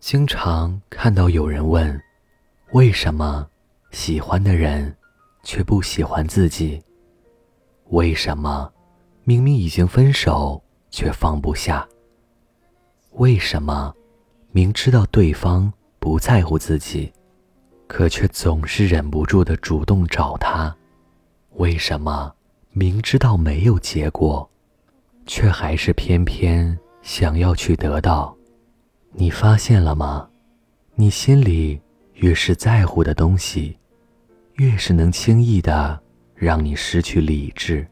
经常看到有人问：为什么喜欢的人却不喜欢自己？为什么明明已经分手却放不下？为什么明知道对方不在乎自己，可却总是忍不住的主动找他？为什么明知道没有结果，却还是偏偏想要去得到？你发现了吗？你心里越是在乎的东西，越是能轻易的让你失去理智；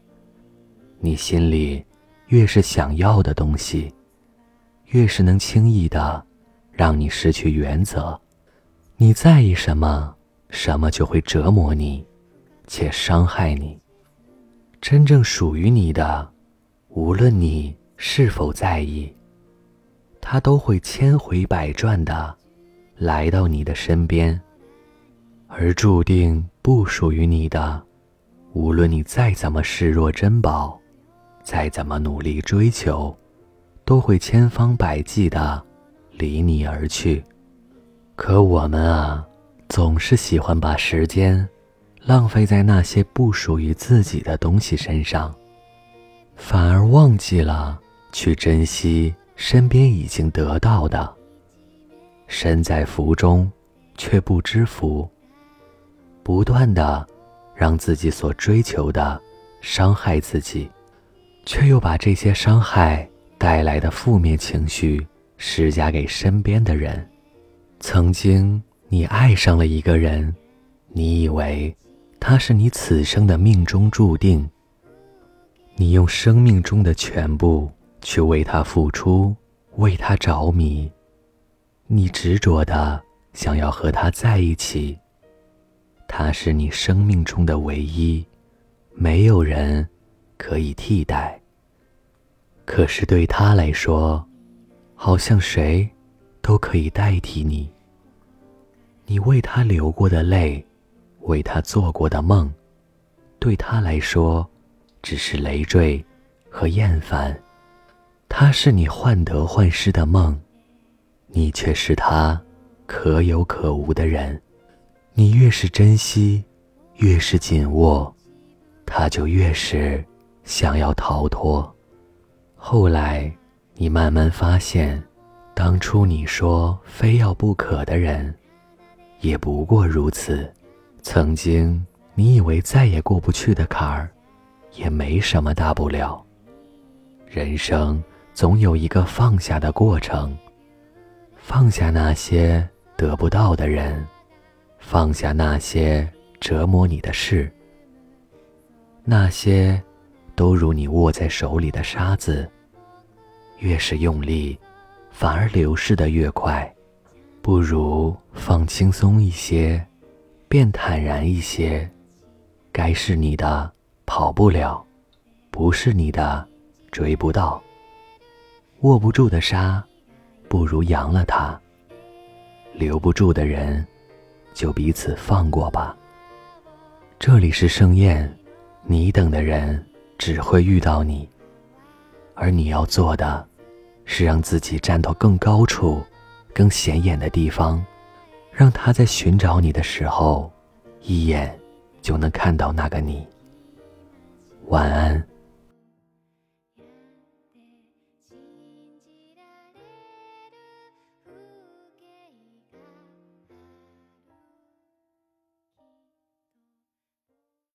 你心里越是想要的东西，越是能轻易的让你失去原则。你在意什么，什么就会折磨你，且伤害你。真正属于你的，无论你是否在意。他都会千回百转的来到你的身边，而注定不属于你的，无论你再怎么视若珍宝，再怎么努力追求，都会千方百计的离你而去。可我们啊，总是喜欢把时间浪费在那些不属于自己的东西身上，反而忘记了去珍惜。身边已经得到的，身在福中，却不知福。不断的让自己所追求的伤害自己，却又把这些伤害带来的负面情绪施加给身边的人。曾经你爱上了一个人，你以为他是你此生的命中注定，你用生命中的全部。去为他付出，为他着迷。你执着的想要和他在一起。他是你生命中的唯一，没有人可以替代。可是对他来说，好像谁都可以代替你。你为他流过的泪，为他做过的梦，对他来说，只是累赘和厌烦。他是你患得患失的梦，你却是他可有可无的人。你越是珍惜，越是紧握，他就越是想要逃脱。后来，你慢慢发现，当初你说非要不可的人，也不过如此。曾经你以为再也过不去的坎儿，也没什么大不了。人生。总有一个放下的过程，放下那些得不到的人，放下那些折磨你的事，那些都如你握在手里的沙子，越是用力，反而流逝的越快。不如放轻松一些，变坦然一些。该是你的跑不了，不是你的追不到。握不住的沙，不如扬了它；留不住的人，就彼此放过吧。这里是盛宴，你等的人只会遇到你，而你要做的，是让自己站到更高处、更显眼的地方，让他在寻找你的时候，一眼就能看到那个你。晚安。